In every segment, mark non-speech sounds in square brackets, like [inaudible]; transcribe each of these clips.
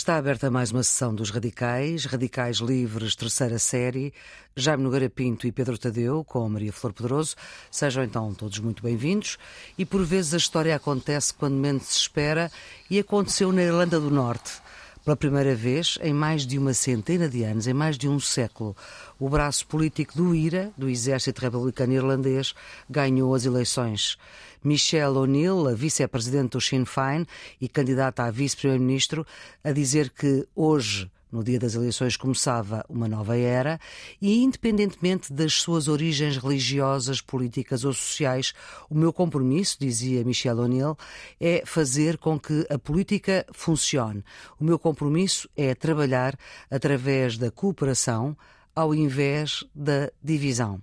Está aberta mais uma sessão dos Radicais, Radicais Livres, terceira série. Jaime Nogueira Pinto e Pedro Tadeu, com Maria Flor Poderoso. Sejam então todos muito bem-vindos. E por vezes a história acontece quando menos se espera e aconteceu na Irlanda do Norte. Pela primeira vez, em mais de uma centena de anos, em mais de um século, o braço político do IRA, do Exército Republicano Irlandês, ganhou as eleições. Michelle O'Neill, a vice-presidente do Sinn Féin e candidata a vice-primeiro-ministro, a dizer que hoje no dia das eleições começava uma nova era e, independentemente das suas origens religiosas, políticas ou sociais, o meu compromisso, dizia Michelle O'Neill, é fazer com que a política funcione. O meu compromisso é trabalhar através da cooperação, ao invés da divisão.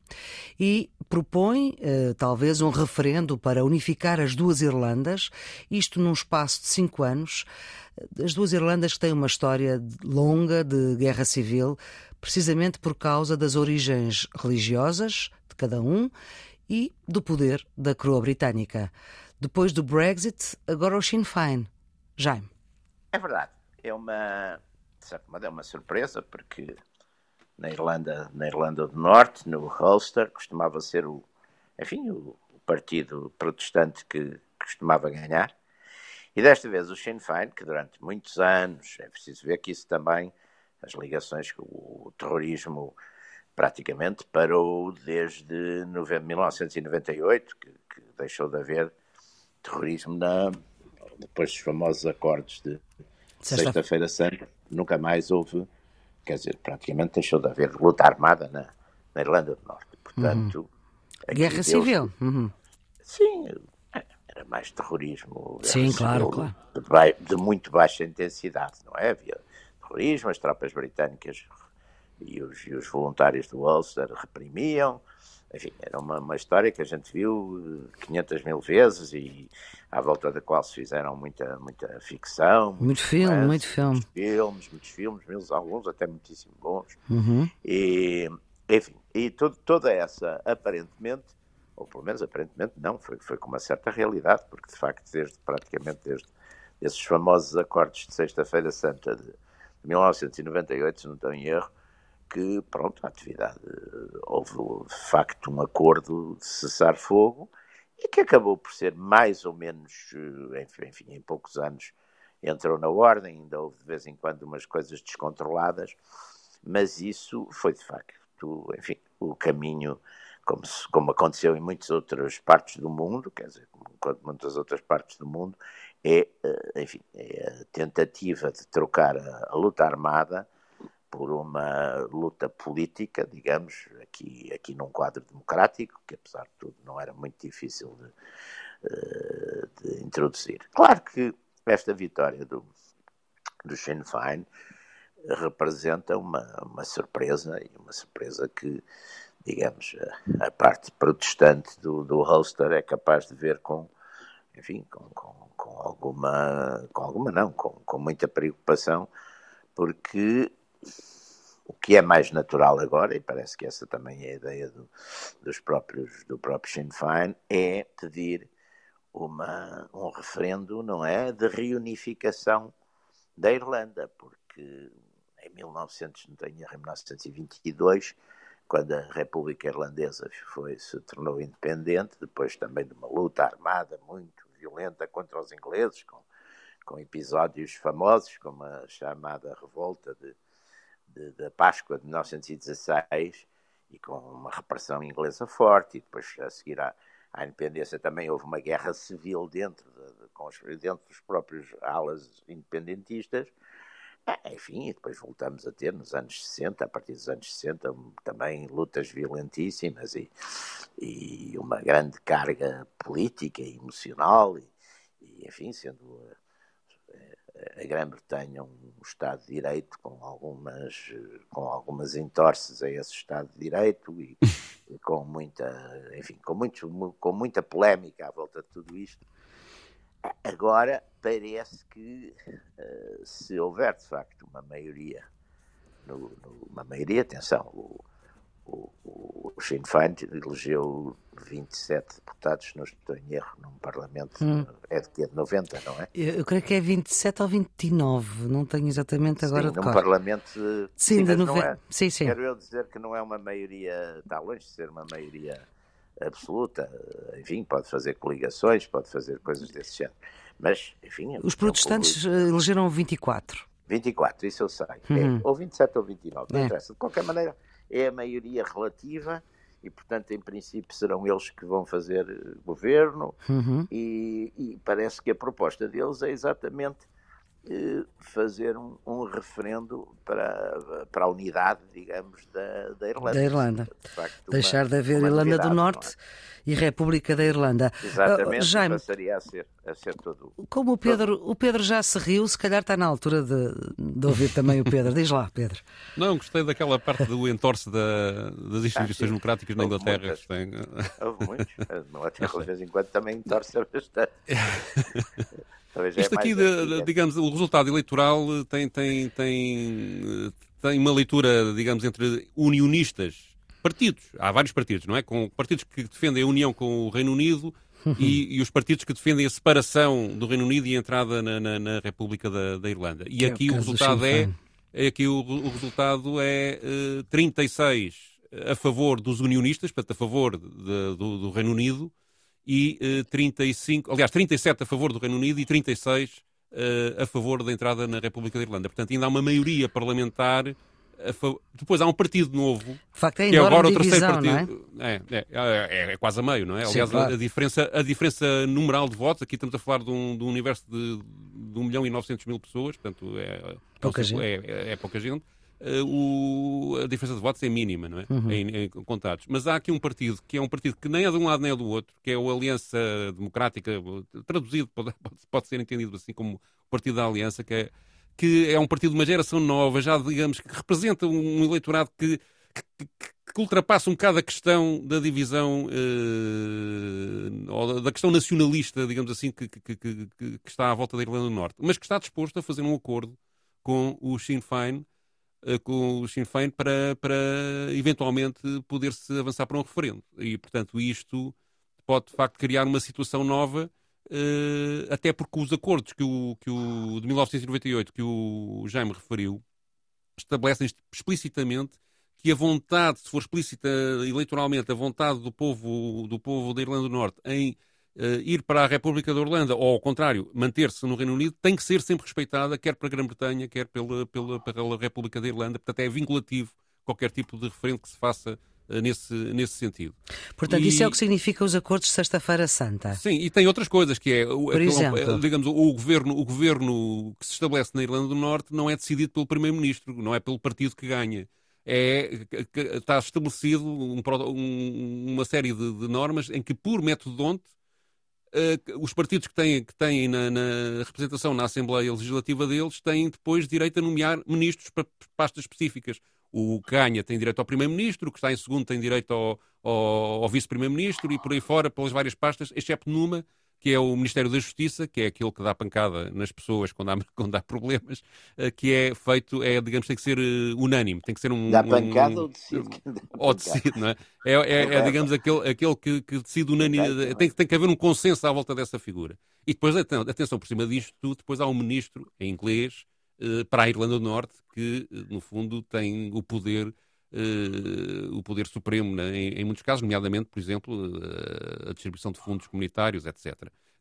E propõe, eh, talvez, um referendo para unificar as duas Irlandas, isto num espaço de cinco anos. As duas Irlandas têm uma história longa de guerra civil, precisamente por causa das origens religiosas de cada um e do poder da coroa britânica. Depois do Brexit, agora o Sinn Féin. Jaime. É verdade. É uma, de certo modo, é uma surpresa, porque na Irlanda, na Irlanda do Norte, no Ulster, costumava ser o, enfim, o, o partido protestante que costumava ganhar. E desta vez o Sinn Féin, que durante muitos anos, é preciso ver que isso também, as ligações com o terrorismo praticamente parou desde novembro, 1998, que, que deixou de haver terrorismo na, depois dos famosos acordos de Sexta-feira Santa, nunca mais houve quer dizer, praticamente deixou de haver luta armada na, na Irlanda do Norte. Portanto, uhum. Guerra civil. Uhum. Sim, era mais terrorismo. Sim, claro, claro. De, de, muito baixa intensidade, não é? Havia terrorismo, as tropas britânicas e os, e os voluntários do Ulster reprimiam. Enfim, era uma, uma história que a gente viu 500 mil vezes e à volta da qual se fizeram muita, muita ficção. Muito filme, é? muito filme. Muitos filmes, muitos filmes, muitos, alguns até muitíssimo bons. Uhum. E, enfim, e todo, toda essa, aparentemente, ou pelo menos aparentemente não, foi, foi com uma certa realidade, porque de facto, desde praticamente desde esses famosos acordos de Sexta-feira Santa de 1998, se não estou em erro, que, pronto, a atividade, houve de facto um acordo de cessar fogo e que acabou por ser mais ou menos, eh, enfim, em poucos anos entrou na ordem, ainda houve de vez em quando umas coisas descontroladas, mas isso foi de facto, enfim, o caminho, como, se, como aconteceu em muitas outras partes do mundo, quer dizer, como muitas outras partes do mundo, é, eh, enfim, é a tentativa de trocar a, a luta armada por uma luta política, digamos, aqui, aqui num quadro democrático, que apesar de tudo não era muito difícil de, eh, de introduzir. Claro que esta vitória do, do Sinn Féin representa uma, uma surpresa, e uma surpresa que, digamos, a, a parte protestante do, do Ulster é capaz de ver com, enfim, com, com, com alguma, com alguma não, com, com muita preocupação, porque o que é mais natural agora, e parece que essa também é a ideia do, dos próprios, do próprio Sinn Féin, é pedir uma, um referendo, não é, de reunificação da Irlanda, porque em 1900, não tenho, em 1922, quando a República Irlandesa foi, se tornou independente, depois também de uma luta armada muito violenta contra os ingleses, com, com episódios famosos, como a chamada revolta de da Páscoa de 1916 e com uma repressão inglesa forte, e depois a seguir à, à independência também houve uma guerra civil dentro, de, de, com os, dentro dos próprios alas independentistas. Ah, enfim, e depois voltamos a ter nos anos 60, a partir dos anos 60, também lutas violentíssimas e, e uma grande carga política e emocional, e, e enfim, sendo a Grã-Bretanha um Estado de Direito com algumas, com algumas entorces a esse Estado de Direito e, [laughs] e com muita, enfim, com, muito, com muita polémica à volta de tudo isto. Agora parece que uh, se houver de facto uma maioria, no, no, uma maioria, atenção, o, o, o Sinn Féin elegeu 27 deputados, se não estou em erro, num, Parlamento hum. é de que é de 90, não é? Eu, eu, creio que é 27 ou 29, não tenho exatamente agora sim, de num Parlamento sim, de nove... é, sim, sim. Quero eu dizer que não é uma maioria, está longe de ser uma maioria absoluta, enfim, pode fazer coligações, pode fazer coisas desse género. Mas, enfim. Os protestantes é um elegeram 24. 24, isso eu sei. Uhum. É, ou 27 ou 29, não é. interessa. De qualquer maneira, é a maioria relativa e, portanto, em princípio, serão eles que vão fazer eh, governo. Uhum. E, e, parece que a proposta deles é exatamente fazer um, um, referendo para, para a unidade, digamos, da, da Irlanda. Da Irlanda. De facto, Deixar uma, de haver Irlanda do Norte e República da Irlanda. Exatamente, uh, Jaime, passaria a ser, a ser todo. Como o Pedro, todo... o Pedro já se riu, se calhar está na altura de, de ouvir também o Pedro. Diz lá, Pedro. Não, gostei daquela parte do entorce da, das instituições ah, democráticas na Inglaterra. Muitas, tem... Houve muitos. [laughs] de vez em quando também entorce bastante. [laughs] Isto é aqui, de, digamos, o resultado eleitoral tem, tem, tem, tem uma leitura, digamos, entre unionistas partidos. Há vários partidos, não é? Com partidos que defendem a união com o Reino Unido [laughs] e, e, os partidos que defendem a separação do Reino Unido e a entrada na, na, na República da, da, Irlanda. E é aqui o, o resultado é, é aqui o, o resultado é uh, eh, 36 a favor dos unionistas, portanto a favor de, do, do, Reino Unido e eh, 35, aliás 37 a favor do Reino Unido e 36 uh, eh, a favor da entrada na República da Irlanda. Portanto ainda há uma maioria parlamentar depois há um partido novo. De facto, é que é agora o terceiro partido. É? É, é? É, é, quase a meio, não é? Sim, Aliás, claro. a, a, diferença, a diferença numeral de votos, aqui estamos a falar de um, de um universo de, de 1 milhão e 900 mil pessoas, portanto é, pouca gente. é, pouca gente. Uh, o, a diferença de votos é mínima, não é? Uhum. Em, em, contados. Mas há aqui um partido que é um partido que nem é de um lado nem é do outro, que é o Aliança Democrática, traduzido, pode, pode ser entendido assim como o Partido da Aliança, que é que é um partido de uma geração nova, já digamos que representa um eleitorado que, que, que ultrapassa um bocado a questão da divisão, eh, ou da questão nacionalista, digamos assim, que, que, está à volta da Irlanda do Norte, mas que está disposto a fazer um acordo com o Sinn Féin, eh, com o Sinn Féin para, para eventualmente poder-se avançar para um referendo. E, portanto, isto pode, de facto, criar uma situação nova Uh, até porque os acordos que o, que o, de 1998 que o Jaime referiu estabelecem explicitamente que a vontade, se for explícita eleitoralmente, a vontade do povo, do povo da Irlanda do Norte em ir para a República da Irlanda, ou ao contrário, manter-se no Reino Unido, tem que ser sempre respeitada, quer para a Grã-Bretanha, quer pela, pela, pela República da Irlanda. Portanto, é vinculativo qualquer tipo de referendo que se faça eh, nesse, nesse sentido. Portanto, e... isso é o que significa os acordos de Sexta-feira Santa. Sim, e tem outras coisas, que é, Por aquele, exemplo? digamos, o governo, o governo que se estabelece na Irlanda do Norte não é decidido pelo Primeiro-Ministro, não é pelo partido que ganha. É, está estabelecido um, uma série de, de, normas em que, por método de onde, uh, os partidos que têm, que têm na, na, representação na Assembleia Legislativa deles têm depois direito a nomear ministros para pastas específicas. O que ganha tem direito ao Primeiro-Ministro, o que está em segundo tem direito ao, ao, ao Vice-Primeiro-Ministro e por aí fora, pelas várias pastas, exceto numa, que é o Ministério da Justiça, que é aquele que dá pancada nas pessoas quando há, [laughs] quando há problemas, eh, que é feito, é, digamos, tem que ser uh, unânime, tem que ser um... Dá pancada um, [laughs] [laughs] ou decide? Ou decide, não é? É, é, é digamos, aquele, aquele que, que decide unânime, tem, tem que haver um consenso à volta dessa figura. E depois, atenção, por cima disto tudo, depois há um ministro em inglês uh, para a Irlanda do Norte, que, no fundo, tem o poder o poder supremo né, em, em, muitos casos, nomeadamente, por exemplo, uh, a distribuição de fundos comunitários, etc.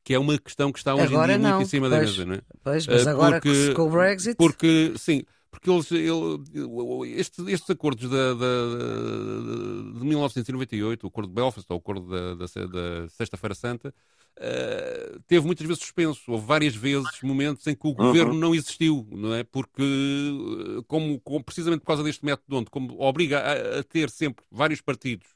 Que é uma questão que está hoje agora em dia não. muito em cima pois, da mesa, não é? Pois, mas uh, agora porque, com o Brexit. Porque, sim, porque eles, ele, estes, estes acordos da, da, de 1998, o acordo de Belfast, ou o acordo da, da, da Sexta-feira Santa, Uh, teve muitas vezes suspenso. Houve várias vezes momentos em que o uhum. governo não existiu, não é? Porque, eh, como, como, precisamente por causa deste método, onde como obriga a, a ter sempre vários partidos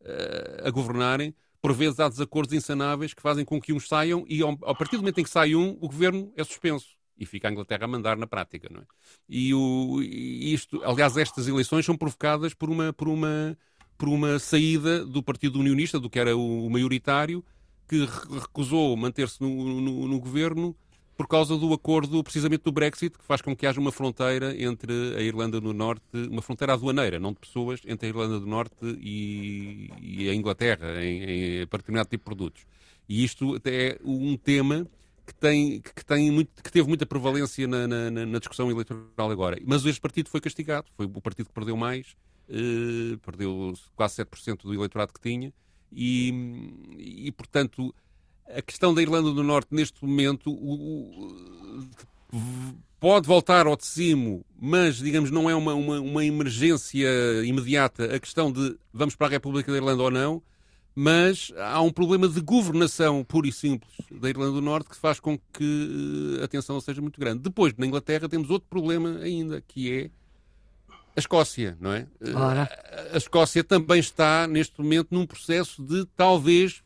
uh, a governarem, por vezes há desacordos insanáveis que fazem com que uns saiam e, ao, a partir do momento em que sai um, o governo é suspenso. E fica a Inglaterra a mandar na prática, não é? E o, isto, aliás, estas eleições são provocadas por uma, por uma, por uma saída do Partido Unionista, do que era o, maioritário, que recusou manter-se no, no, no, governo por causa do acordo, precisamente do Brexit, que faz com que haja uma fronteira entre a Irlanda do Norte, uma fronteira aduaneira, não de pessoas, entre a Irlanda do Norte e, e a Inglaterra, em, em, para determinado tipo de produtos. E isto é um tema que, tem, que, tem muito, que teve muita prevalência na, na, na, discussão eleitoral agora. Mas este partido foi castigado, foi o partido que perdeu mais, eh, perdeu quase 7% do eleitorado que tinha, e, e portanto a questão da Irlanda do Norte neste momento o, o, pode voltar ao de cimo, mas digamos não é uma, uma, uma emergência imediata a questão de vamos para a República da Irlanda ou não, mas há um problema de governação pura e simples da Irlanda do Norte que faz com que eh, a tensão seja muito grande. Depois, na Inglaterra, temos outro problema ainda, que é a Escócia, não é? Ora. A Escócia também está, neste momento, num processo de talvez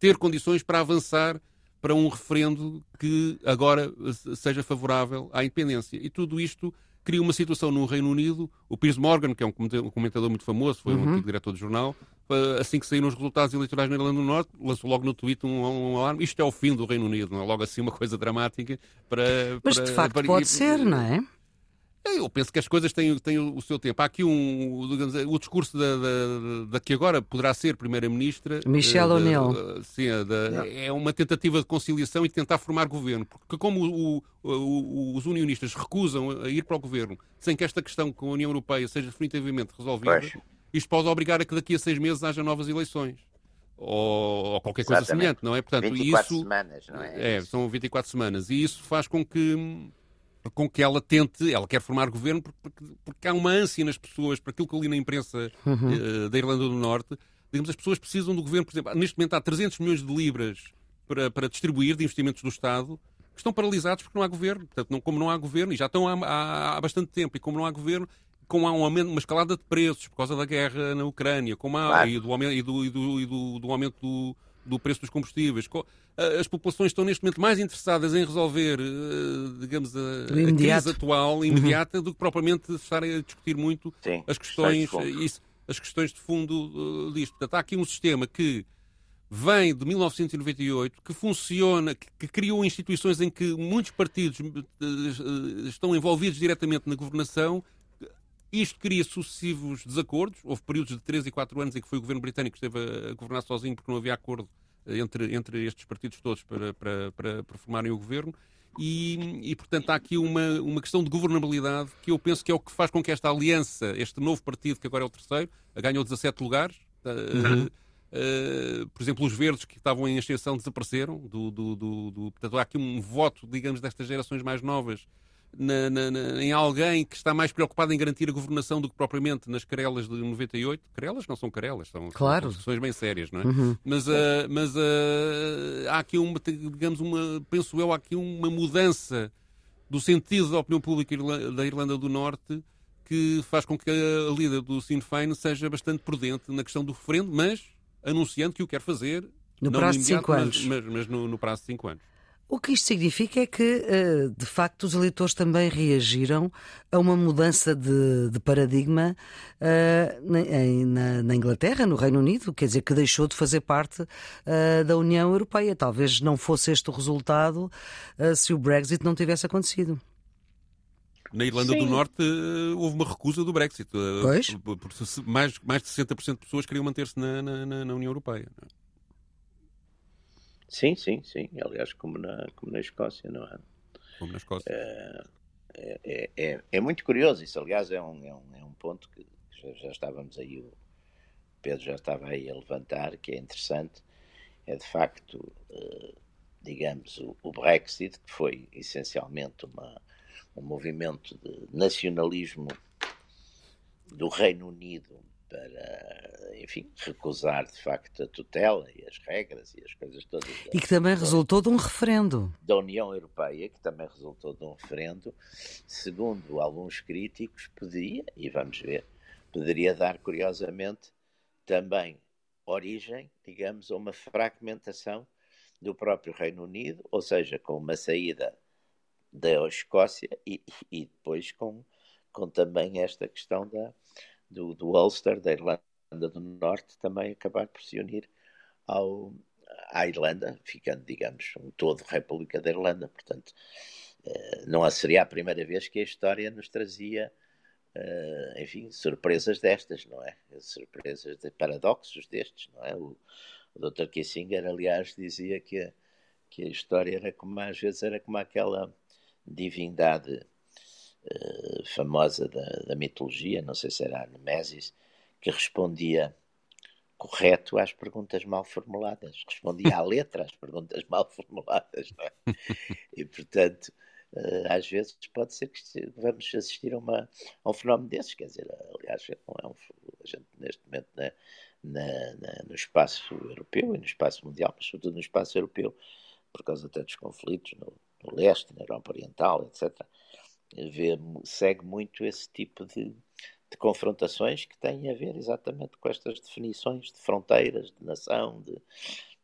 ter condições para avançar para um referendo que agora seja favorável à independência. E tudo isto cria uma situação no Reino Unido. O Piers Morgan, que é um comentador muito famoso, foi uhum. um antigo diretor do jornal, assim que saíram os resultados eleitorais na Irlanda do Norte, lançou logo no Twitter um, um alarme. Isto é o fim do Reino Unido, não é logo assim uma coisa dramática para. Mas para, de facto para, pode ser, não é? Eu penso que as coisas têm, têm o seu tempo. Há aqui um, digamos, o discurso da, da, da, que agora poderá ser Primeira-Ministra. Michelle uh, O'Neill. Sim, da, é uma tentativa de conciliação e de tentar formar governo. Porque, como o, o, os unionistas recusam a ir para o governo sem que esta questão com a União Europeia seja definitivamente resolvida, pois. isto pode obrigar a que daqui a seis meses haja novas eleições. Ou, ou qualquer Exatamente. coisa semelhante, não é? Portanto, 24 isso, semanas, não é? É, são 24 semanas. E isso faz com que com que ela tente, ela quer formar governo porque, porque há uma ânsia nas pessoas, para aquilo que eu li na imprensa uhum. uh, da Irlanda do Norte, digamos, as pessoas precisam do governo, por exemplo, neste momento há 300 milhões de libras para, para distribuir de investimentos do Estado, que estão paralisados porque não há governo. Portanto, não, como não há governo, e já estão há, há, há bastante tempo, e como não há governo, como há um aumento, uma escalada de preços por causa da guerra na Ucrânia, como há, claro. e, do, e, do, e, do, e do, do aumento do, do preço dos combustíveis. As populações estão neste momento mais interessadas em resolver, eh, digamos, a, a crise atual, uhum. imediata, uhum. do que propriamente estarem a discutir muito Sim, as questões, isso, as questões de fundo uh, disto. Portanto, há aqui um sistema que vem de 1998, que funciona, que, que, criou instituições em que muitos partidos uh, estão envolvidos diretamente na governação. Isto cria sucessivos desacordos. Houve períodos de 3 e 4 anos em que foi o governo britânico que esteve a governar sozinho porque não havia acordo entre, entre estes partidos todos para, para, para, para formarem o governo. E, e, portanto, há aqui uma, uma questão de governabilidade que eu penso que é o que faz com que esta aliança, este novo partido, que agora é o terceiro, ganhou 17 lugares. Uhum. Uh, uh, por exemplo, os verdes que estavam em ascensão desapareceram. Do, do, do, do, portanto, há aqui um voto, digamos, destas gerações mais novas na, na, na, em alguém que está mais preocupado em garantir a governação do que propriamente nas querelas de 98. Querelas não são querelas, são, claro. são discussões bem sérias, não é? Uhum. Mas, uh, mas uh, há aqui uma, digamos, uma, penso eu, há aqui uma mudança do sentido da opinião pública da Irlanda do Norte que faz com que a líder do Sinn Féin seja bastante prudente na questão do referendo, mas anunciando que o quer fazer no prazo de 5 anos. Mas, mas, mas no, no prazo de 5 anos. O que isto significa é que, eh, de facto, os eleitores também reagiram a uma mudança de, de paradigma uh, na, na, Inglaterra, no Reino Unido, quer dizer, que deixou de fazer parte uh, da União Europeia. Talvez não fosse este o resultado se o Brexit não tivesse acontecido. Na Irlanda Sim. do Norte houve uma recusa do Brexit. Pois? Mais, mais de 60% de pessoas queriam manter-se na, na, na União Europeia. Sim, sim, sim. Aliás, como na, como na Escócia, não é? Como na Escócia. É, é, é, é muito curioso isso. Aliás, é um, é um, é um ponto que já, já estávamos aí, o Pedro já estava aí a levantar, que é interessante. É de facto, eh, digamos, o, o Brexit, que foi essencialmente uma, um movimento de nacionalismo do Reino Unido para, enfim, recusar de facto a tutela e as regras e as coisas todas. E que também resultou de um referendo. Da União Europeia, que também resultou de um referendo, segundo alguns críticos, poderia, e vamos ver, poderia dar, curiosamente, também origem, digamos, a uma fragmentação do próprio Reino Unido, ou seja, com uma saída da Escócia e, e depois com, com também esta questão da, do, do Ulster, da Irlanda do Norte, também acabar por se unir ao, à Irlanda, ficando, digamos, um todo República da Irlanda. Portanto, eh, não seria a primeira vez que a história nos trazia, eh, enfim, surpresas destas, não é? Surpresas de paradoxos destes, não é? O, o Dr. Kissinger, aliás, dizia que que a história era como, às vezes, era como aquela divindade uh, famosa da, da, mitologia, não sei se era a Nemesis, que respondia correto às perguntas mal formuladas, respondia à letra às perguntas mal formuladas, é? [laughs] E, portanto, uh, às vezes pode ser que vamos assistir a, uma, a um fenómeno desses, quer dizer, aliás, é um, a gente neste momento na, na, na, no espaço europeu e no espaço mundial, mas sobretudo no espaço europeu, por causa até dos conflitos no, no leste, na Europa Oriental, etc., vê, segue muito esse tipo de, de confrontações que têm a ver exatamente com estas definições de fronteiras, de nação, de,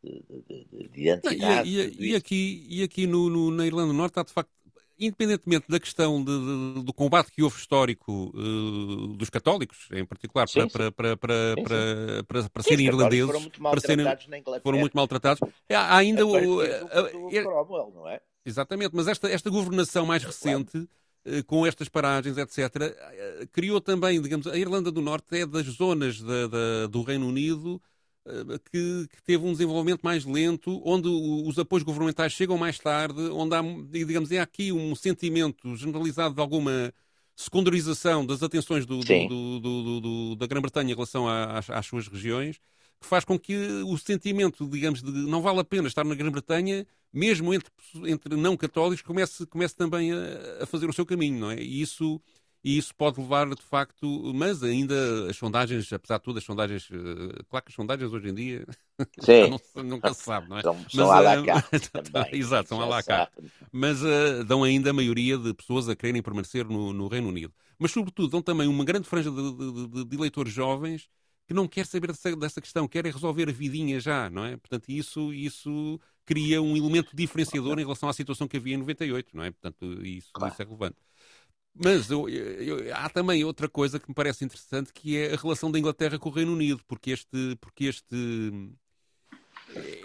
de, de, de. E, e, e, aqui, e aqui no, no, na Irlanda do Norte há de facto independentemente da questão de, do combate que houve histórico uh, dos católicos, em particular, para, sim, para, para, para, sim, sim. para, para, serem irlandeses, foram muito para serem, foram muito maltratados, há ainda o. Do, do Cromwell, não é? Exatamente, mas esta, esta governação mais recente eh, com estas paragens, etc., eh, criou também, digamos, a Irlanda do Norte é das zonas da, da, do Reino Unido eh, que, que, teve um desenvolvimento mais lento, onde os apoios governamentais chegam mais tarde, onde há, digamos, é aqui um sentimento generalizado de alguma secundarização das atenções do, do, do, da Grã-Bretanha em relação às, às suas regiões, que faz com que o sentimento, digamos, de não vale a pena estar na Grã-Bretanha mesmo entre, entre não católicos, comece, comece também a, a, fazer o seu caminho, não é? E isso, e isso pode levar, de facto, mas ainda as sondagens, apesar de tudo, as sondagens, eh, claro que as sondagens hoje em dia [laughs] não, nunca se sabe, não é? São, mas, são à la carte [laughs] Exato, são à la carte. Mas uh, dão ainda a maioria de pessoas a quererem permanecer no, no Reino Unido. Mas, sobretudo, dão também uma grande franja de, de, de, de eleitores jovens que não quer saber dessa, dessa questão, querem resolver a vidinha já, não é? Portanto, isso, isso cria um elemento diferenciador em relação à situação que havia em 98, não é? Portanto, isso, claro. isso é relevante. Mas eu, eu, há também outra coisa que me parece interessante, que é a relação da Inglaterra com o Reino Unido, porque este, porque este,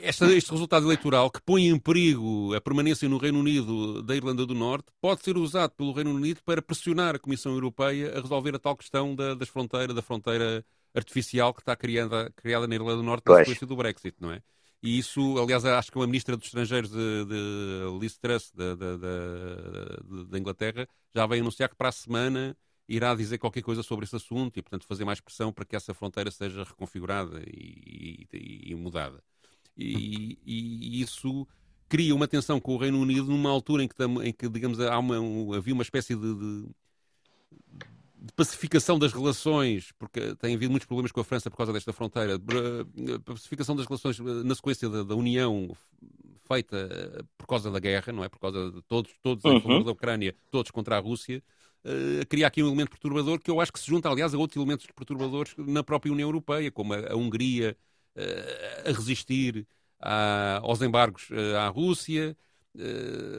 este, este resultado eleitoral que põe em perigo a permanência no Reino Unido da Irlanda do Norte pode ser usado pelo Reino Unido para pressionar a Comissão Europeia a resolver a tal questão da, das fronteiras, da fronteira artificial que está criada, criada na Irlanda do Norte na sequência do Brexit, não é? E isso, aliás, acho que a Ministra dos Estrangeiros de, de Liz Truss, da Inglaterra, já veio anunciar que para a semana irá dizer qualquer coisa sobre esse assunto e, portanto, fazer mais pressão para que essa fronteira seja reconfigurada e, e, e mudada. E, e, isso cria uma tensão com o Reino Unido numa altura em que, em que digamos, há uma, havia uma espécie de, de de pacificação das relações, porque tem havido muitos problemas com a França por causa desta fronteira, eh, pacificação das relações eh, na sequência da, da União feita eh, por causa da guerra, não é? Por causa de todos, todos uhum. em favor da Ucrânia, todos contra a Rússia, uh, cria aqui um elemento perturbador que eu acho que se junta, aliás, a outros elementos perturbadores na própria União Europeia, como a, a Hungria uh, a resistir a, aos embargos à Rússia,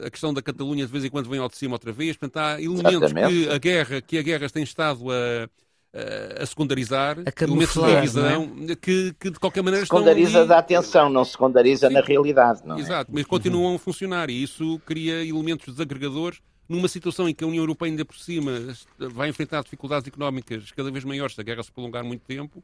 a questão da Catalunha de vez em quando vem ao de cima outra vez. Portanto, há elementos que a guerra, que a guerra tem estado a, a secundarizar, a elementos de divisão, é? que, que, de qualquer maneira secundariza estão ali... da atenção, não secundariza Sim. na realidade. Não é? Exato, mas continuam uhum. a funcionar e isso cria elementos desagregadores numa situação em que a União Europeia ainda por cima vai enfrentar dificuldades económicas cada vez maiores se a guerra se prolongar muito tempo,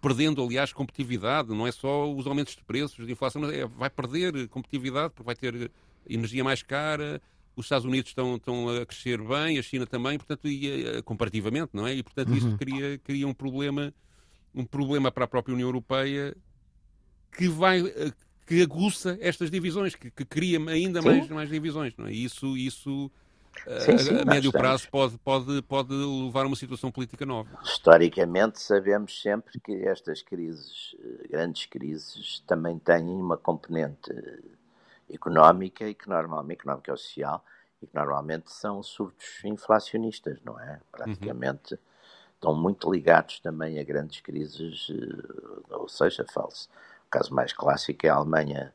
perdendo, aliás, competitividade, não é só os aumentos de preços, de inflação, mas é, vai perder competitividade porque vai ter energia mais cara, os Estados Unidos estão, estão a crescer bem, a China também, portanto, e, uh, comparativamente, não é? E, portanto, isso uhum. cria, cria um problema um problema para a própria União Europeia que vai uh, que aguça estas divisões, que, que cria ainda mais, mais divisões, não é? E isso, isso sim, sim, a, médio prazo pode, pode, pode levar a uma situação política nova. Historicamente, sabemos sempre que estas crises, eh, grandes crises, também têm uma componente económica e que normalmente, económica ou social, e que normalmente são surtos inflacionistas, não é? Praticamente uhum. estão muito ligados também a grandes crises, eh, ou seja, falso. O caso mais clássico é a Alemanha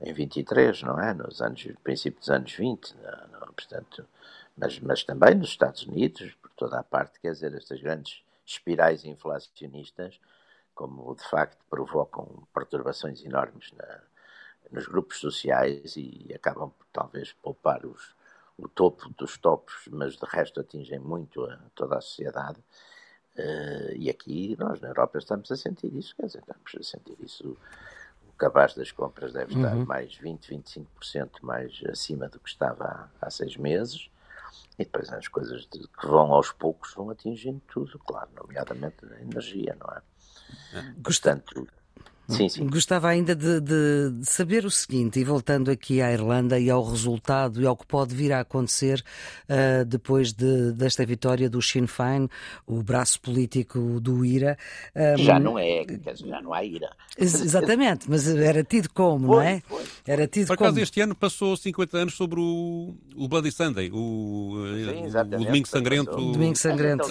em 23, não é? Nos anos, princípio dos anos 20, não, não, portanto, mas, mas também nos Estados Unidos, por toda a parte, quer dizer, estas grandes espirais inflacionistas, como de facto provocam perturbações enormes na, nos grupos sociais e acabam por talvez poupar os, o topo dos topos, mas de resto atingem muito a toda a sociedade. Uh, e aqui nós na Europa estamos a sentir isso, quer dizer, estamos a sentir isso. O cabaz das compras deve estar uhum. mais 20, 25% mais acima do que estava há, há seis meses. E depois as coisas de, que vão aos poucos vão atingindo tudo, claro, nomeadamente a energia, não é? é. Portanto, Sim, sim. Gostava ainda de, de, de, saber o seguinte, e voltando aqui à Irlanda e ao resultado e ao que pode vir a acontecer uh, depois de, desta vitória do Sinn Féin, o braço político do IRA. Um, já não é, já não há IRA. [laughs] Exatamente, mas era tido como, foi, não é? Foi. Era tido Por acaso, este ano passou 50 anos sobre o, o Bloody Sunday, o, sim, o Domingo Sangrento, o Domingo Sangrento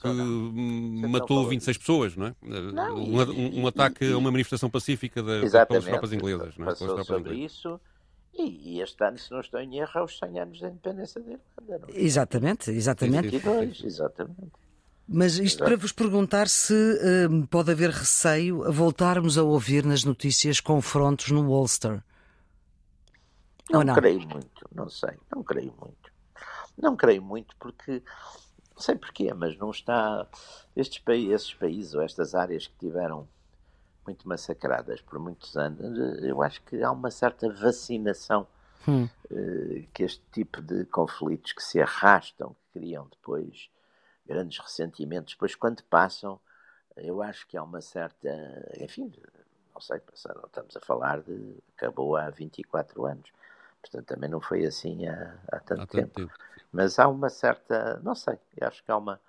que matou 26 pessoas, não é? Não, um, um, um ataque uma manifestação pacífica da, pelas tropas inglesas. Não é? Passou tropas sobre inglesas. isso. E, este ano, se não estou em erro, é os 100 anos da independência da Irlanda. Não é? Exatamente, exatamente. 22, exatamente. Mas isto Exato. para vos perguntar se um, pode haver receio a voltarmos a ouvir nas notícias confrontos no Ulster. Não, Ou não creio muito, não sei, não creio muito. Não creio muito porque, não sei porquê, mas não está. Estes, esses países ou estas áreas que tiveram muito massacradas por muitos anos, eu acho que há uma certa vacinação hum. uh, que este tipo de conflitos que se arrastam, que criam depois grandes ressentimentos, depois quando passam, eu acho que há uma certa, enfim, não sei, passaram, estamos a falar de, acabou há 24 anos, portanto também não foi assim há, há tanto, há tempo. tempo. Mas há uma certa, não sei, acho que há uma,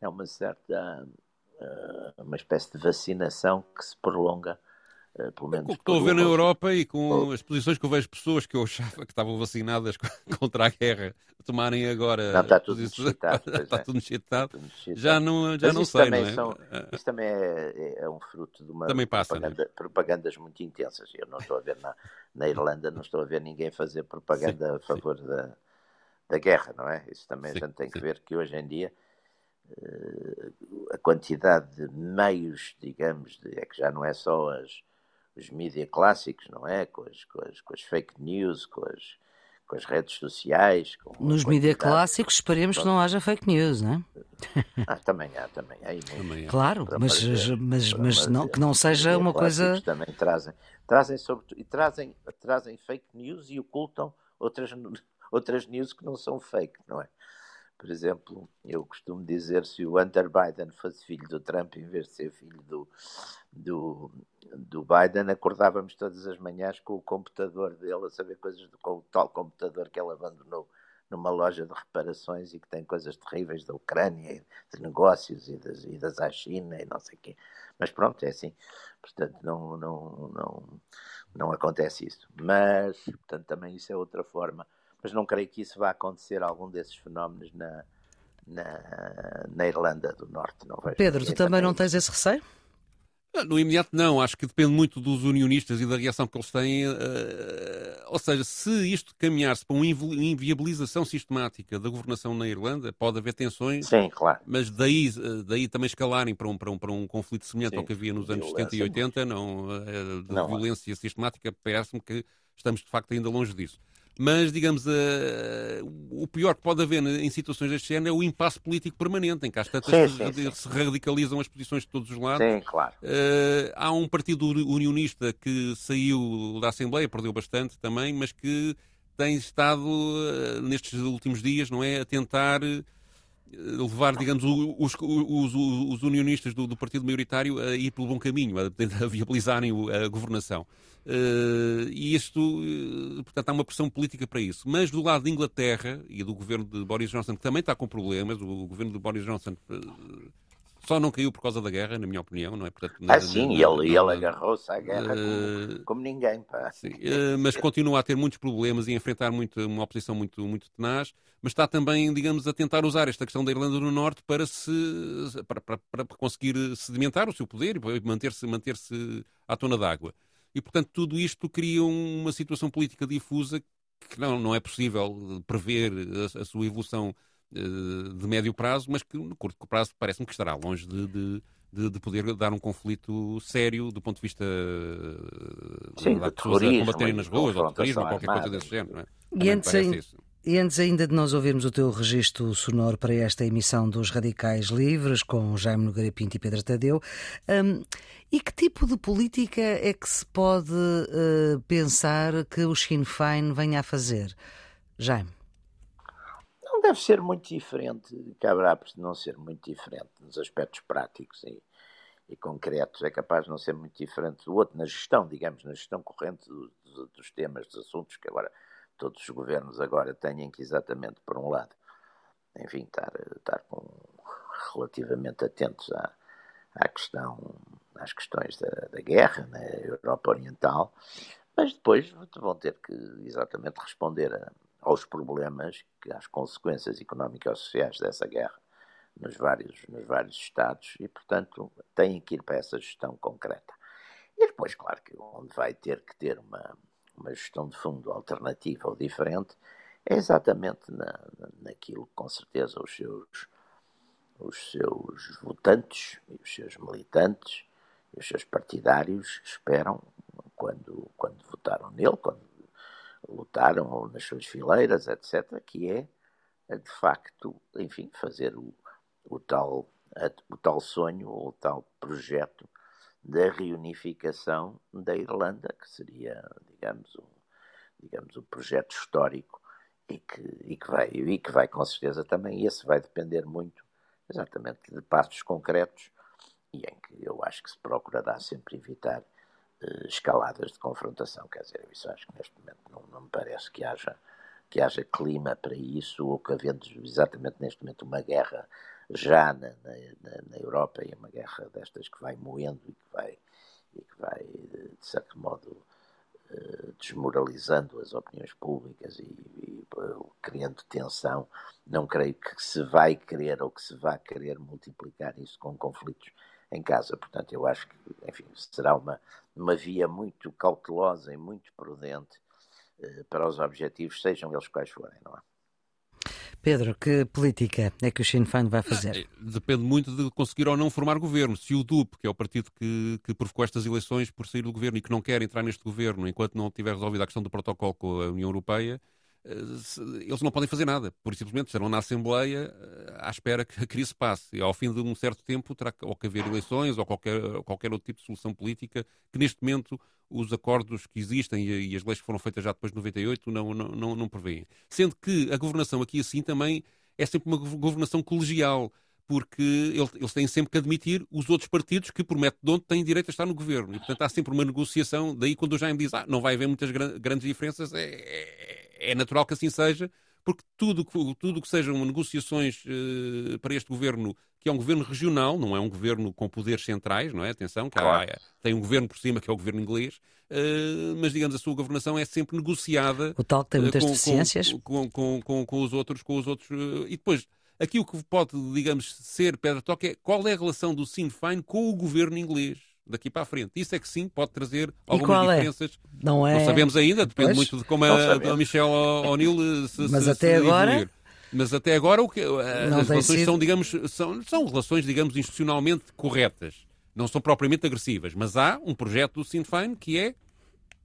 há uma certa uma espécie de vacinação que se prolonga Uh, pelo menos. O que estou a ver na Europa e com as posições que eu vejo pessoas que eu achava que estavam vacinadas [laughs] contra a guerra tomarem agora. Não, está tudo necessitado. [laughs] está tudo necessitado. Já não, já não sei, não é? São, isso também é, é, um fruto de uma passa, propaganda, né? propagandas muito intensas. Eu não estou a ver na, na Irlanda, não estou a ver ninguém fazer propaganda sim, a favor da, da guerra, não é? Isso também sim, a gente tem que ver que hoje em dia a quantidade de meios, digamos, de, é que já não é só as, os mídias clássicos, não é? Com as, com as, com as fake news, com as, com as redes sociais. Nos mídias clássicos, esperemos que não haja fake news, não é? [laughs] Ah, também há, também há. Também há. Claro, mas, mas, mas não, que não seja uma coisa. Também trazem, trazem sobre, e trazem, trazem fake news e ocultam outras, [laughs] outras news que não são fake, não é? Por exemplo, eu costumo dizer se o Hunter Biden fosse filho do Trump em vez de ser filho do, do, do Biden, acordávamos todas as manhãs com o computador dele a saber coisas do, com o tal computador que ele abandonou numa loja de reparações e que tem coisas terríveis da Ucrânia, de negócios e das idas à China e não sei o quê. Mas pronto, é assim. Portanto, não, não, não, não acontece isso. Mas, portanto, também isso é outra forma mas não creio que isso vá acontecer algum desses fenómenos na, na, na Irlanda do Norte. Não vejo Pedro, tu também não tens esse receio? No imediato não, acho que depende muito dos unionistas e da reação que eles têm. Uh, ou seja, se isto caminhar-se para uma inviabilização sistemática da governação na Irlanda, pode haver tensões, Sim, claro. mas daí, eh, daí também escalarem para um, para um, para um conflito semelhante Sim, ao que havia nos anos 70 e 80, não, uh, de não, violência sistemática, parece-me que estamos de facto ainda longe disso. Mas, digamos, uh, o pior que pode haver em situações deste género é o impasse político permanente, em que às tantas sim, sim, se radicalizam as posições de todos os lados. Sim, claro. Uh, há um partido unionista que saiu da Assembleia, perdeu bastante também, mas que tem estado, uh, nestes últimos dias, não é, a tentar levar, digamos, os, os, os unionistas do, do, partido maioritário a ir pelo bom caminho, a, a [laughs] viabilizarem a governação. Uh, e isto, uh, portanto, há uma pressão política para isso. Mas do lado de Inglaterra e do governo de Boris Johnson, que também está com problemas, o, governo de Boris Johnson uh, só não caiu por causa da guerra, na minha opinião, não é? Portanto, ah, sim, na, ele, ele agarrou-se à guerra como, como, ninguém. Pá. Sim, mas continua a ter muitos problemas e a enfrentar muito, uma oposição muito, muito tenaz, mas está também, digamos, a tentar usar esta questão da Irlanda do Norte para, se, para, para, para conseguir sedimentar o seu poder e manter-se manter, -se, à tona d'água. E, portanto, tudo isto cria uma situação política difusa que não, não é possível prever a, a sua evolução uh, de médio prazo, mas que no curto prazo parece-me que estará longe de, de, de, de, poder dar um conflito sério do ponto de vista Sim, de pessoas a combaterem nas ruas, ou terrorismo, ou qualquer coisa desse género. Não é? E antes, E antes ainda de nós ouvirmos o teu registro sonoro para esta emissão dos Radicais Livres, com Jaime Nogueira Pinto e Pedro Tadeu, um, e que tipo de política é que se pode uh, pensar que o Sinn Féin venha a fazer? Jaime. Não deve ser muito diferente, caberá não ser muito diferente nos aspectos práticos e, e, concretos, é capaz de não ser muito diferente do outro, na gestão, digamos, na gestão corrente do, do, dos temas, dos assuntos que agora todos os governos agora têm que exatamente, por um lado, enfim, estar, estar com, relativamente atentos à, à questão, às questões da, da guerra na Europa Oriental, mas depois vão ter que exatamente responder a, aos problemas, às consequências económicas e sociais dessa guerra nos vários, nos vários Estados e, portanto, têm que ir para essa gestão concreta. E depois, claro, que onde vai ter que ter uma, uma gestão de fundo alternativa ou diferente, é exatamente na, naquilo que com certeza os seus, os seus votantes e os seus militantes os seus partidários esperam quando, quando votaram nele, quando lutaram ou nas suas fileiras, etc., que é de facto, enfim, fazer o, o, tal, o tal sonho ou o tal projeto da reunificação da Irlanda, que seria, digamos, um, digamos, um projeto histórico e que, e, que vai, e que vai, com certeza, também, esse vai depender muito exatamente de passos concretos e em que eu acho que se procurará sempre evitar uh, escaladas de confrontação. Quer dizer, isso acho que neste momento não, não me parece que haja, que haja clima para isso ou que havendo exatamente neste momento uma guerra já na, na, na, Europa e uma guerra destas que vai moendo e que vai, e que vai de certo modo, eh, desmoralizando as opiniões públicas e, e, criando tensão, não creio que se vai querer ou que se vá querer multiplicar isso com conflitos em casa. Portanto, eu acho que, enfim, será uma, uma via muito cautelosa e muito prudente eh, para os objetivos, sejam eles quais forem, não é? Pedro, que política é que o Sinn Féin vai fazer? É, depende muito de conseguir ou não formar governo. Se o DUP, que é o partido que, que provocou estas eleições por sair do governo e que não quer entrar neste governo enquanto não tiver resolvido a questão do protocolo com a União Europeia, eles não podem fazer nada. Por simplesmente estarão na Assembleia eh, à espera que a crise passe. E ao fim de um certo tempo terá que haver eleições ou qualquer, qualquer outro tipo de solução política que neste momento os acordos que existem e, as leis que foram feitas já depois de 98 não, não, não, não prevêem. Sendo que a governação aqui assim também é sempre uma governação colegial, porque eles têm sempre que admitir os outros partidos que, por método de têm direito a estar no governo. E, portanto, há sempre uma negociação. Daí, quando o Jaime diz, ah, não vai haver muitas grandes diferenças, é, é, natural que assim seja, porque tudo que, tudo que sejam negociações uh, para este governo, que é um governo regional, não é um governo com poderes centrais, não é? Atenção, que há, tem um governo por cima, que é o governo inglês, uh, mas digamos a sua governação é sempre negociada. O tal que tem muitas uh, com, deficiências. Com, com, com, com, os outros, com os outros. e depois, aqui o que pode, digamos, ser pedra toque é qual é a relação do Sinn Féin com o governo inglês daqui para a frente. Isso é que sim pode trazer algumas é? diferenças. É? Não, é... não sabemos ainda, depende pois, muito de como a, a Michelle O'Neill se Mas se, até se agora. Evoluir. Mas até agora o que, as relações sido... são, digamos, são, são relações, digamos, institucionalmente corretas. Não são propriamente agressivas, mas há um projeto do Sinn Féin que é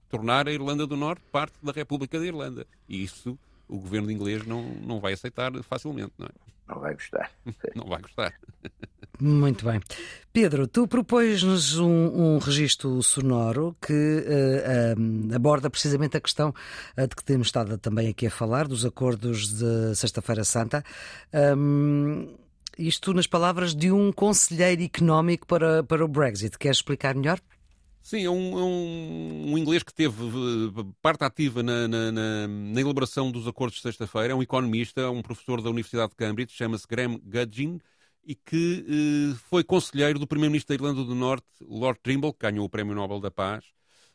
tornar a Irlanda do Norte parte da República da Irlanda. E isso o governo inglês não, não vai aceitar facilmente, não é? Não vai gostar. [laughs] não vai gostar. Muito bem. Pedro, tu propões-nos um, um registro sonoro que uh, um, aborda precisamente a questão uh, de que temos estado também aqui a falar, dos acordos de Sexta-feira Santa. Um, isto nas palavras de um conselheiro económico para, para o Brexit. Queres explicar melhor? Sim, é um, é um, um, inglês que teve parte ativa na, na, na, na elaboração dos acordos de sexta-feira. É um economista, um professor da Universidade de Cambridge, chama-se Graham Gudgin e que eh, foi conselheiro do primeiro-ministro da Irlanda do Norte, Lord Trimble, que ganhou o Prémio Nobel da Paz,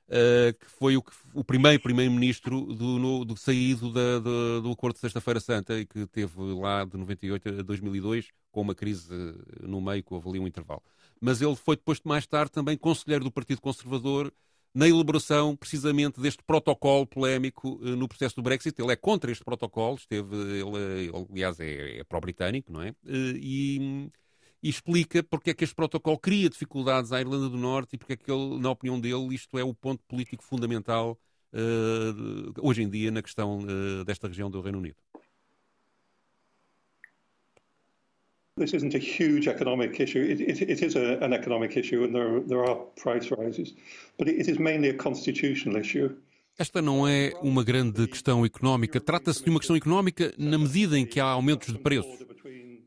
eh, que foi o, o primeiro primeiro-ministro do, do, saído da, do, do Acordo de Sexta-feira Santa e que teve lá de 98 a 2002 com uma crise eh, no meio, que houve ali um intervalo. Mas ele foi depois, mais tarde, também conselheiro do Partido Conservador na elaboração precisamente deste protocolo polémico uh, no processo do Brexit. Ele é contra este protocolo, esteve, ele, ele aliás, é, é pró-britânico, não é? Uh, e, e, explica porque é que este protocolo cria dificuldades à Irlanda do Norte e porque é que ele, na opinião dele, isto é o ponto político fundamental uh, hoje em dia na questão desta região do Reino Unido. This isn't a huge economic issue. It, it, it is a, an economic issue and there, there are price rises, but it is mainly a constitutional issue. Esta não é uma grande questão económica. Trata-se de uma questão económica na medida em que há aumentos de preços.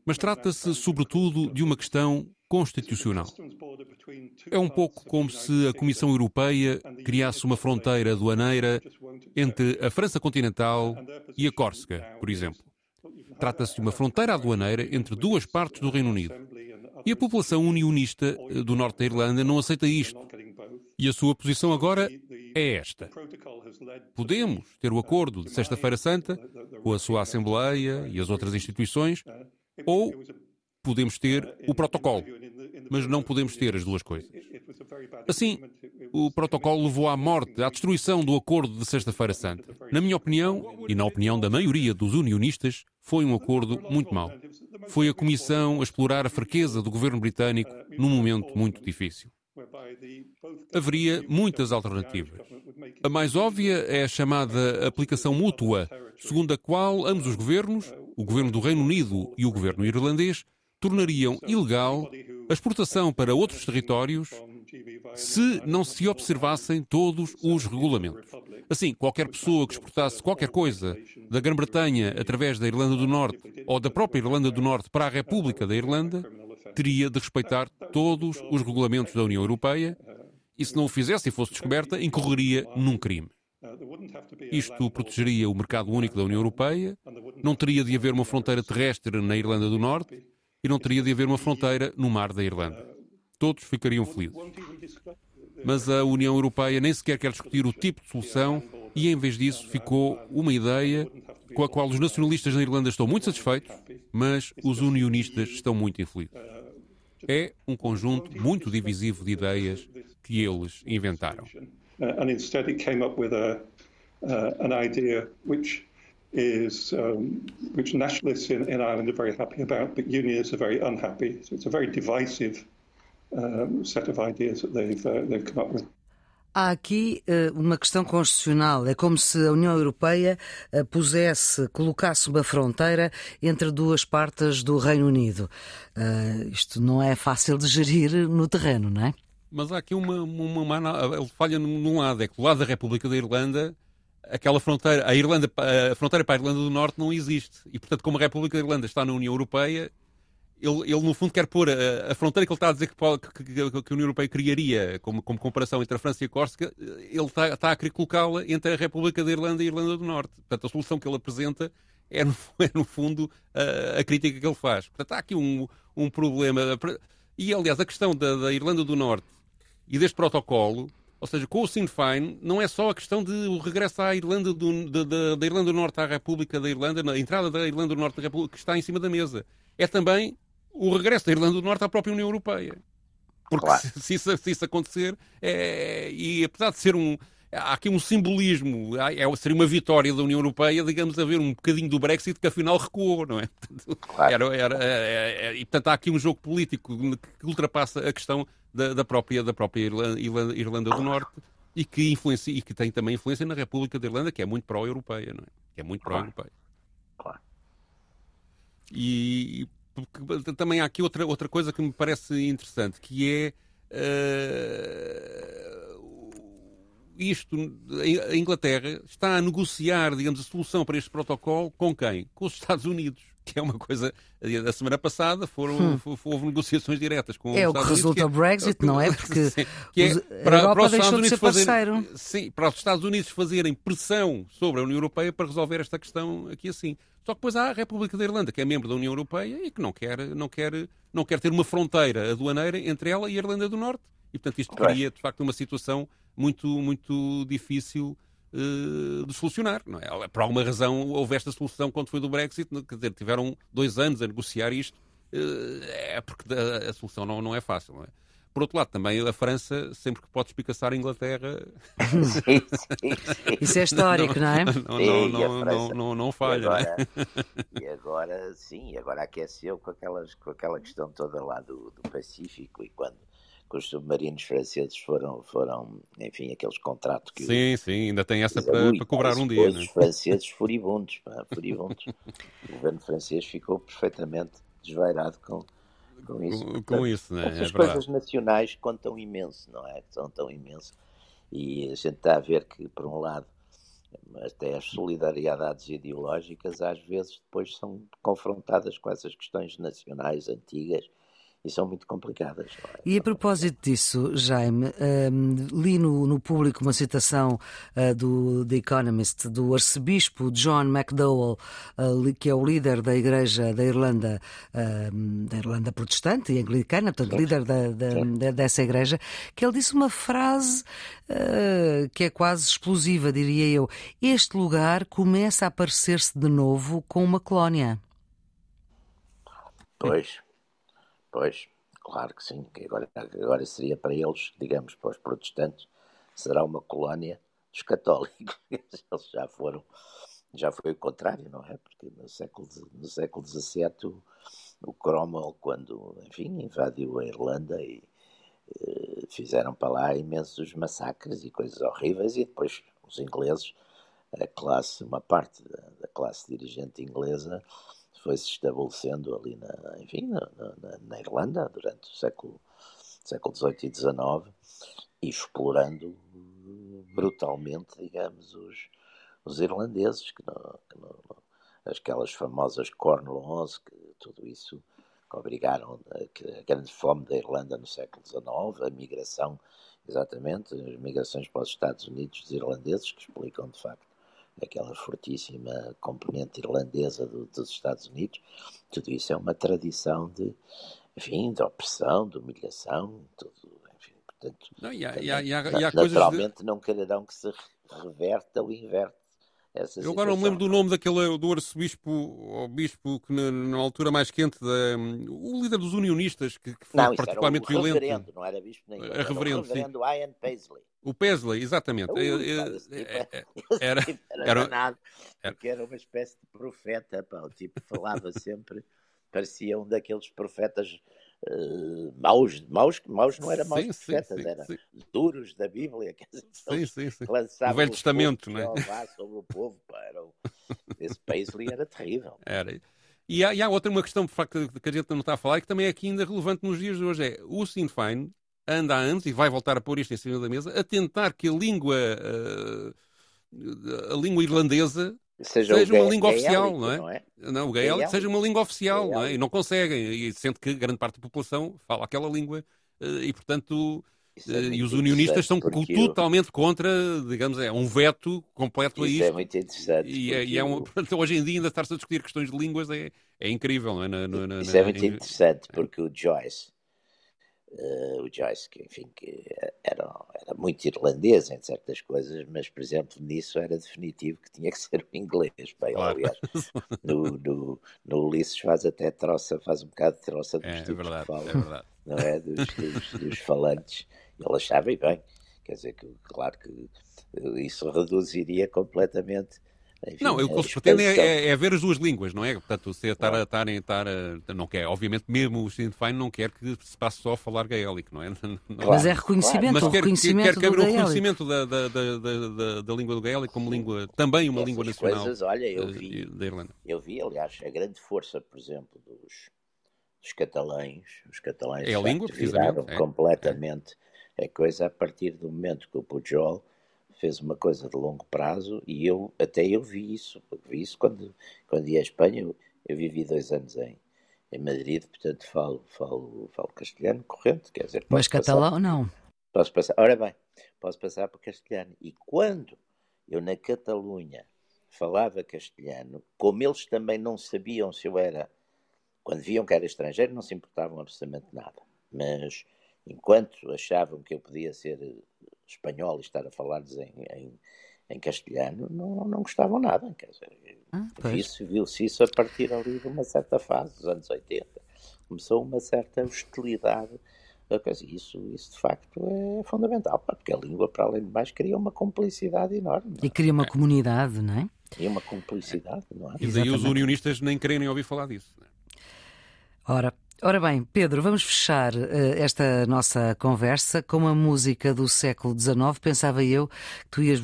Mas trata-se, sobretudo, de uma questão constitucional. É um pouco como se a Comissão Europeia criasse uma fronteira aduaneira entre a França continental e a Córsega, por exemplo. Trata-se de uma fronteira aduaneira entre duas partes do Reino Unido. E a população unionista eh, do norte da Irlanda não aceita isto. E a sua posição agora é esta. Podemos ter o acordo de Sexta-feira Santa com a sua Assembleia e as outras instituições, ou podemos ter o protocolo, mas não podemos ter as duas coisas. Assim, o protocolo levou à morte, à destruição do acordo de Sexta-feira Santa. Na minha opinião, e na opinião da maioria dos unionistas, foi um acordo muito mau. Foi a Comissão a explorar a fraqueza do governo britânico num momento muito difícil. Haveria muitas alternativas. A mais óbvia é a chamada aplicação mútua, segundo a qual ambos os governos, o governo do Reino Unido e o governo irlandês, tornariam ilegal a exportação para outros territórios se não se observassem todos os regulamentos. Assim, qualquer pessoa que exportasse qualquer coisa da Grã-Bretanha através da Irlanda do Norte ou da própria Irlanda do Norte para a República da Irlanda teria de respeitar todos os regulamentos da União Europeia e, se não o fizesse e fosse descoberta, incorreria num crime. Isto protegeria o mercado único da União Europeia, não teria de haver uma fronteira terrestre na Irlanda do Norte e não teria de haver uma fronteira no mar da Irlanda. Todos ficariam felizes. Mas a União Europeia nem sequer quer discutir o tipo de solução e, em vez disso, ficou uma ideia com a qual os nacionalistas na Irlanda estão muito satisfeitos, mas os unionistas estão muito infelizes. É um conjunto muito divisivo de ideias que eles inventaram. And instead it came up with a, uh, is um, which nationalists in, in, Ireland are very happy about, but unionists are very unhappy. So it's a very divisive um, set of ideas that they've uh, they've come up with. Há aqui uh, uma questão constitucional. É como se a União Europeia uh, pusesse, colocasse uma fronteira entre duas partes do Reino Unido. Uh, isto não é fácil de gerir no terreno, não é? Mas há aqui uma, uma, uma, falha num lado, é que do lado da República da Irlanda aquela fronteira, a, Irlanda, a fronteira para a Irlanda do Norte não existe. E, portanto, como a República da Irlanda está na União Europeia, ele, ele no fundo, quer pôr a, a, fronteira que ele está a dizer que, que, que, que a União Europeia criaria como, como, comparação entre a França e a Córcega, ele está, está a querer colocá-la entre a República da Irlanda e a Irlanda do Norte. Portanto, a solução que ele apresenta é, no, [laughs] é, no fundo, a, a, crítica que ele faz. Portanto, há aqui um, um problema. E, aliás, a questão da, da Irlanda do Norte e deste protocolo ou seja, com o Sinn Féin não é só a questão de o regresso à Irlanda do, da, da, da, Irlanda do Norte à República da Irlanda, na entrada da Irlanda do Norte da República, que está em cima da mesa. É também o regresso da Irlanda do Norte à própria União Europeia. Porque claro. se, se, isso, se, isso, acontecer, é, e apesar de ser um. Há aqui um simbolismo, é, seria uma vitória da União Europeia, digamos, a ver um bocadinho do Brexit que afinal recuou, não é? [laughs] Claro. Era, era, é, é, é, e portanto há aqui um jogo político que ultrapassa a questão da, da, própria, da própria Irlanda, Irlanda, do Norte e que, influencia, e que tem também influência na República da Irlanda, que é muito pró-europeia, não é? Que é muito pró-europeia. Claro. E, e também há aqui outra, outra coisa que me parece interessante, que é uh, isto, a Inglaterra está a negociar, digamos, a solução para este protocolo com quem? Com os Estados Unidos que é uma coisa. A semana passada foram, hum. houve negociações diretas com É o que resulta o Brexit, é, não é? [laughs] Porque sim, que é, para, a Europa para os deixou Estados de ser parceiro. sim, para os Estados Unidos fazerem pressão sobre a União Europeia para resolver esta questão aqui assim. Só que depois há a República da Irlanda, que é membro da União Europeia e que não quer, não quer, não quer ter uma fronteira aduaneira entre ela e a Irlanda do Norte. E, portanto, isto cria, de facto, uma situação muito, muito difícil uh, de solucionar. Não é? Por alguma razão houve esta solução quando foi do Brexit, quer dizer, tiveram dois anos a negociar isto, uh, é porque a, a, solução não, não é fácil. Não é? Por outro lado, também a França, sempre que pode espicaçar a Inglaterra. [laughs] Sim, sim, Isso é histórico, não, é? Não, não, não, não, não, falha. E agora, [laughs] e agora, sim, agora aqueceu com, aquelas, com aquela questão toda lá do, do Pacífico e quando que os submarinos franceses foram, foram enfim, aqueles contratos que... Sim, sim, ainda tem essa para, para cobrar um dia. Os franceses [laughs] furibundos, pá, furibundos. o governo francês ficou perfeitamente desvairado com, com isso. Com, com isso, né? Essas é coisas nacionais contam imenso, não é? São tão imenso. E a gente está a ver que, por um lado, até as solidariedades ideológicas às vezes depois são confrontadas com essas questões nacionais antigas e são muito complicadas. É? E a propósito disso, Jaime, um, li no, no, público uma citação uh, do The Economist do arcebispo John McDowell, uh, que é o líder da Igreja da Irlanda, uh, da Irlanda protestante e anglicana, portanto, Sim. líder da, da, dessa igreja, que ele disse uma frase que é quase explosiva, diria eu. Este lugar começa a parecer-se de novo com uma colónia. Pois. Pois, claro que sim, que agora, agora seria para eles, digamos, para os protestantes, será uma colónia dos católicos. [laughs] Eles já foram, já foi o contrário, não é? Porque no século, no século XVII o, o Cromwell, quando, enfim, invadiu a Irlanda e eh, fizeram para lá imensos massacres e coisas horríveis e depois os ingleses, a classe, uma parte da, da classe dirigente inglesa foi-se estabelecendo ali na, enfim, na, na, na, Irlanda durante o século, século XVIII e XIX e explorando brutalmente, digamos, os, os irlandeses, que, não, que aquelas famosas Cornlaws, que tudo isso que obrigaram a, a grande fome da Irlanda no século XIX, a migração, exatamente, as migrações para os Estados Unidos dos irlandeses, que explicam de facto aquela fortíssima componente irlandesa do, dos Estados Unidos, tudo isso é uma tradição de, enfim, de opressão, de humilhação, tudo, enfim, portanto, não, e há, e há, e há, naturalmente de... não quererão que se reverta ou inverte essa Eu agora não me lembro do nome daquele do arcebispo ou bispo que na, na altura mais quente da, o líder dos unionistas que, que foi não, particularmente era o violento. Reverendo, não era bispo nem era reverendo, o reverendo sim. Ian Paisley. O Paisley, exatamente. Era, era, era, danado, porque era uma espécie de profeta, pá, o tipo falava sempre, parecia um daqueles profetas uh, maus, maus, maus não eram maus sim, profetas, eram duros da Bíblia, que sim, sim, sim. o Velho Testamento, não é? sobre o povo, pá, era o... esse Paisley era terrível. [laughs] Era. E há, e há, outra uma questão de facto, que a gente não está a falar e que também é aqui ainda relevante nos dias de hoje é o Sinn Féin anda há anos, e vai voltar a pôr isto em cima da mesa, a tentar que a língua, uh, a língua irlandesa seja, seja uma língua oficial, não é? Não, é? não o gaélico seja uma língua oficial, não é? E não conseguem, e sente que grande parte da população fala aquela língua, uh, e portanto... É e os unionistas são totalmente eu... contra, digamos, é um veto completo Isso a isto. é muito interessante. E, é, e é um, hoje em dia ainda estar-se a discutir questões de línguas é, é incrível. Não é? Na, na, Isso na, é muito interessante, porque o Joyce, Uh, o Joyce, que enfim, que era, era muito irlandês em certas coisas, mas por exemplo nisso era definitivo que tinha que [laughs] ser o inglês. Bem, claro. aliás, no, no, no Ulisses faz até troça, faz um bocado de troça dos é, é verdade, que falam, é verdade. não é? Dos, dos, dos falantes. Ele achava, e bem, quer dizer que, claro que isso reduziria completamente enfim, não, o que eles pretendem é, é, é, ver as duas línguas, não é? Portanto, se estar a estar, estar não quer, obviamente, mesmo o Sinn Féin não quer que se passe só a falar gaélico, não é? [laughs] Não, mas é reconhecimento, mas quer, reconhecimento quer, quer que haja um reconhecimento da, da, da, da, da língua do gaélico como língua, também uma língua nacional coisas, olha, eu vi, da Irlanda. Eu vi, aliás, a grande força, por exemplo, dos, dos catalães, os catalães é a língua, viraram é, completamente é. a coisa a partir do momento que o Pujol fez uma coisa de longo prazo e eu até eu vi isso, vi isso quando, quando ia à Espanha, eu, eu vivi dois anos em, em Madrid, portanto falo, falo, falo castelhano corrente, quer dizer... Mas catalão não? Posso passar, ora bem, posso passar para castelhano. E quando eu na Catalunha falava castelhano, como eles também não sabiam se eu era, quando viam que era estrangeiro, não se importavam absolutamente nada. Mas enquanto achavam que eu podia ser espanhol e estar a falar-lhes em, em, em, castelhano, não, não gostavam nada. Quer dizer, ah, viu-se viu isso a partir ali de uma certa fase, dos anos 80. Começou uma certa hostilidade. Isso, isso de facto é fundamental, porque a língua, para além de mais, cria uma complicidade enorme. É? E cria uma comunidade, não é? E uma cumplicidade, não é? E daí os unionistas nem querem ouvir falar disso. Ora, Ora bem, Pedro, vamos fechar uh, esta nossa conversa com uma música do século XIX. Pensava eu que tu ias,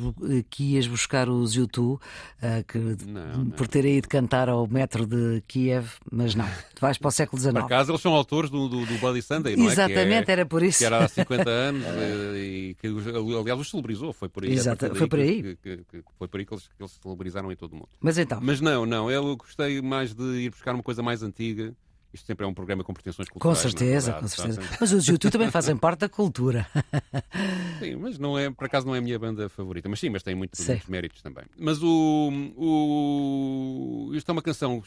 que ias buscar os YouTube, uh, que, não, não. por terem ido cantar ao metro de Kiev, mas não, tu vais para o século XIX. Por acaso eles são autores do, do, do Bloody Sunday, não é? Exatamente, é? era por isso. Que era há 50 [laughs] anos eh, e que, aliás, os celebrizou. Foi por aí. Exato, foi por aí. Que, que, que, foi por aí que eles, que eles celebrizaram em todo o mundo. Mas então. Mas não, não, eu gostei mais de ir buscar uma coisa mais antiga isto sempre é um programa com pretensões culturais. Com certeza, com certeza. Mas os YouTube também fazem [laughs] parte da cultura. [laughs] Sim, mas não é, por acaso não é a minha banda favorita. Mas sim, mas tem muito, muitos méritos também. Mas o, o. Isto é uma canção.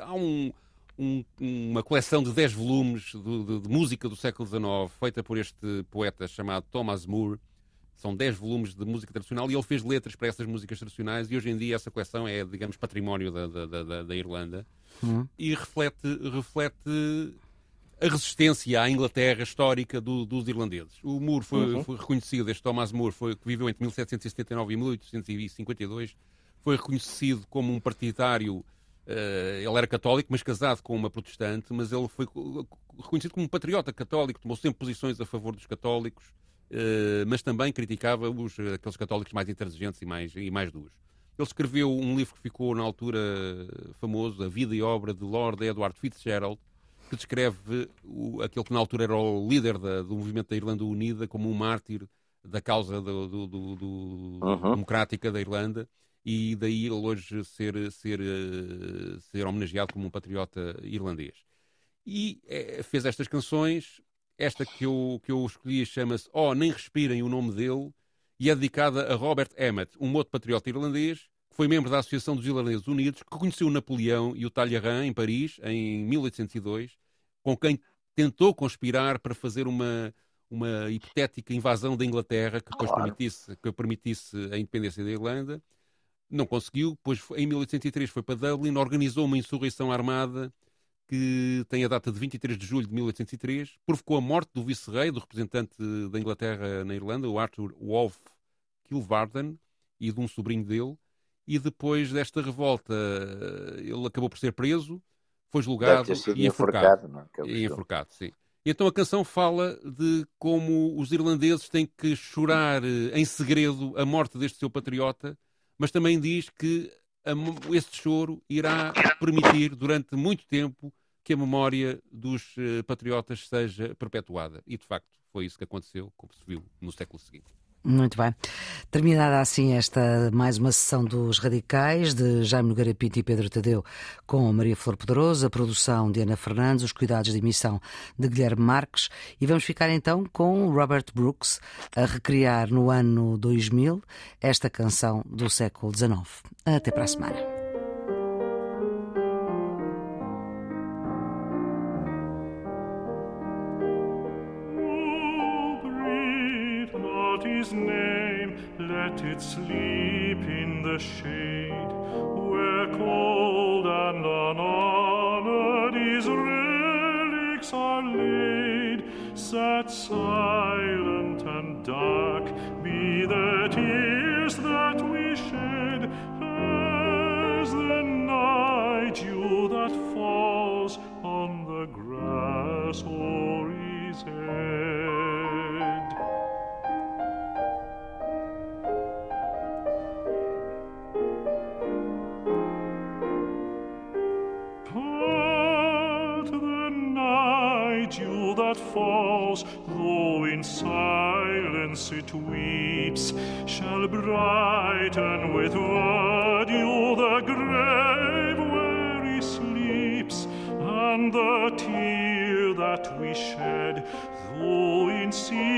Há um. Um, uma coleção de 10 volumes de, de, de, música do século XIX, feita por este poeta chamado Thomas Moore. São 10 volumes de música tradicional e ele fez letras para essas músicas tradicionais e hoje em dia essa coleção é, digamos, património da, da, da, da Irlanda uhum. e reflete, reflete a resistência à Inglaterra histórica do, dos irlandeses. O Moore foi, uhum. foi, reconhecido, este Thomas Moore, foi, que viveu entre 1779 e 1852, foi reconhecido como um partidário. Uh, ele era católico, mas casado com uma protestante, mas ele foi reconhecido como um patriota católico, tomou sempre posições a favor dos católicos, uh, mas também criticava os, aqueles católicos mais intransigentes e mais, e mais duros. Ele escreveu um livro que ficou na altura famoso, A Vida e Obra de Lord Edward Fitzgerald, que descreve o, aquele que na altura era o líder da, do movimento da Irlanda Unida como um mártir da causa do, do, do, do uhum. democrática da Irlanda e daí ele hoje ser, ser, eh, ser homenageado como um patriota irlandês. E é, fez estas canções, esta que eu, que eu escolhi chama-se Oh, Nem Respirem o Nome Dele, e é dedicada a Robert Emmet, um outro patriota irlandês, que foi membro da Associação dos Irlandeses Unidos, que conheceu Napoleão e o Talleyrand em Paris em 1802, com quem tentou conspirar para fazer uma, uma hipotética invasão da Inglaterra que depois permitisse, que permitisse a independência da Irlanda. Não conseguiu, depois em 1803 foi para Dublin, organizou uma insurreição armada que tem a data de 23 de julho de 1803, provocou a morte do vice-rei, do representante da Inglaterra na Irlanda, o Arthur Wolfe Kilvarden, e de um sobrinho dele. E depois desta revolta, ele acabou por ser preso, foi julgado e enforcado. Não, é e enforcado, sim. Então a canção fala de como os irlandeses têm que chorar eh, em segredo a morte deste seu patriota, mas também diz que este choro irá permitir durante muito tempo que a memória dos uh, patriotas seja perpetuada. E, de facto, foi isso que aconteceu, como se viu no século seguinte. Muito bem. Terminada assim esta mais uma sessão dos Radicais de Jaime Nogueira Pinto e Pedro Tadeu com Maria Flor Poderoso, a produção de Ana Fernandes, os cuidados de emissão de Guilherme Marques e vamos ficar então com Robert Brooks a recriar no ano 2000 esta canção do século XIX. Até para a semana. Sleep in the shade, where cold and unhonored relics are laid. Sad, silent, in silence it weeps, shall brighten with verdure the grave where he sleeps, and the tear that we shed, though in secret